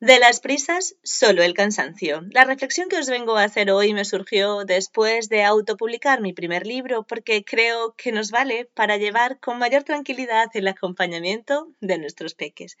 De las prisas, solo el cansancio. La reflexión que os vengo a hacer hoy me surgió después de autopublicar mi primer libro porque creo que nos vale para llevar con mayor tranquilidad el acompañamiento de nuestros peques.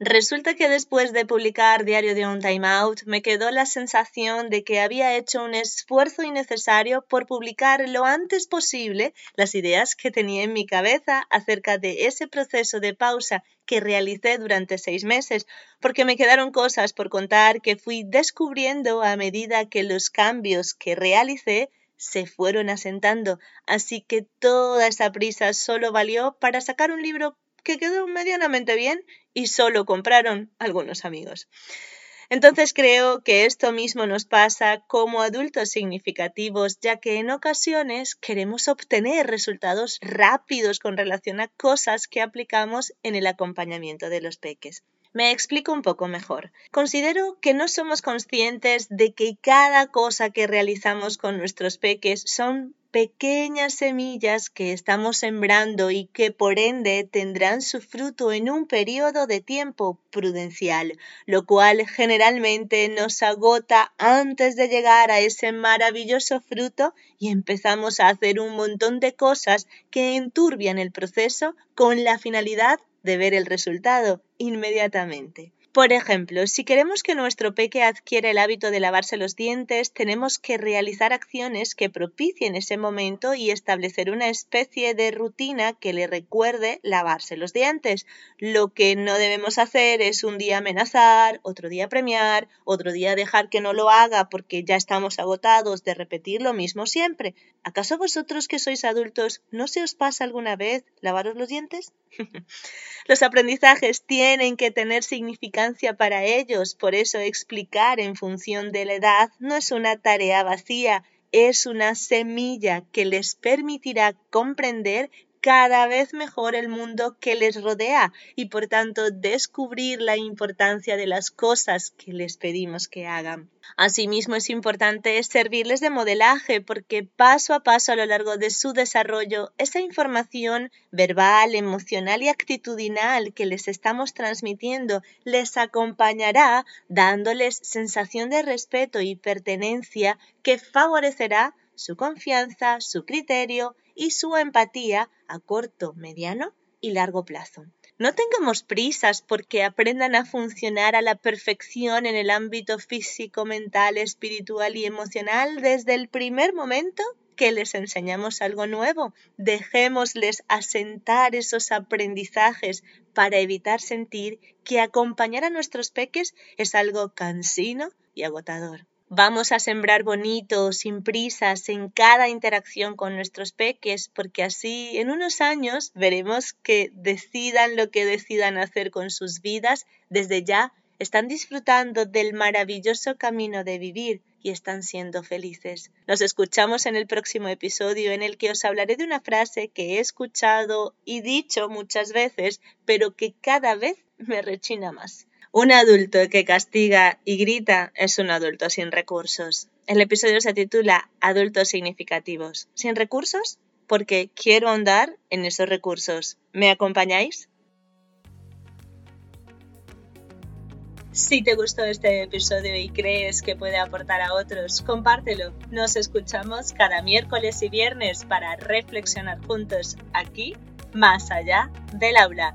Resulta que después de publicar Diario de un Time Out me quedó la sensación de que había hecho un esfuerzo innecesario por publicar lo antes posible las ideas que tenía en mi cabeza acerca de ese proceso de pausa que realicé durante seis meses, porque me quedaron cosas por contar que fui descubriendo a medida que los cambios que realicé se fueron asentando, así que toda esa prisa solo valió para sacar un libro que quedó medianamente bien y solo compraron algunos amigos. Entonces creo que esto mismo nos pasa como adultos significativos, ya que en ocasiones queremos obtener resultados rápidos con relación a cosas que aplicamos en el acompañamiento de los peques. Me explico un poco mejor. Considero que no somos conscientes de que cada cosa que realizamos con nuestros peques son pequeñas semillas que estamos sembrando y que por ende tendrán su fruto en un periodo de tiempo prudencial, lo cual generalmente nos agota antes de llegar a ese maravilloso fruto y empezamos a hacer un montón de cosas que enturbian el proceso con la finalidad de ver el resultado inmediatamente. Por ejemplo, si queremos que nuestro peque adquiera el hábito de lavarse los dientes, tenemos que realizar acciones que propicien ese momento y establecer una especie de rutina que le recuerde lavarse los dientes. Lo que no debemos hacer es un día amenazar, otro día premiar, otro día dejar que no lo haga porque ya estamos agotados de repetir lo mismo siempre. ¿Acaso vosotros que sois adultos no se os pasa alguna vez lavaros los dientes? Los aprendizajes tienen que tener significado para ellos, por eso explicar en función de la edad no es una tarea vacía, es una semilla que les permitirá comprender cada vez mejor el mundo que les rodea y por tanto descubrir la importancia de las cosas que les pedimos que hagan. Asimismo es importante servirles de modelaje porque paso a paso a lo largo de su desarrollo esa información verbal, emocional y actitudinal que les estamos transmitiendo les acompañará dándoles sensación de respeto y pertenencia que favorecerá su confianza, su criterio y su empatía a corto, mediano y largo plazo. No tengamos prisas porque aprendan a funcionar a la perfección en el ámbito físico, mental, espiritual y emocional desde el primer momento que les enseñamos algo nuevo. Dejémosles asentar esos aprendizajes para evitar sentir que acompañar a nuestros peques es algo cansino y agotador. Vamos a sembrar bonito, sin prisas, en cada interacción con nuestros peques, porque así en unos años veremos que decidan lo que decidan hacer con sus vidas, desde ya están disfrutando del maravilloso camino de vivir y están siendo felices. Nos escuchamos en el próximo episodio en el que os hablaré de una frase que he escuchado y dicho muchas veces, pero que cada vez me rechina más. Un adulto que castiga y grita es un adulto sin recursos. El episodio se titula Adultos significativos. ¿Sin recursos? Porque quiero ahondar en esos recursos. ¿Me acompañáis? Si te gustó este episodio y crees que puede aportar a otros, compártelo. Nos escuchamos cada miércoles y viernes para reflexionar juntos aquí, más allá del aula.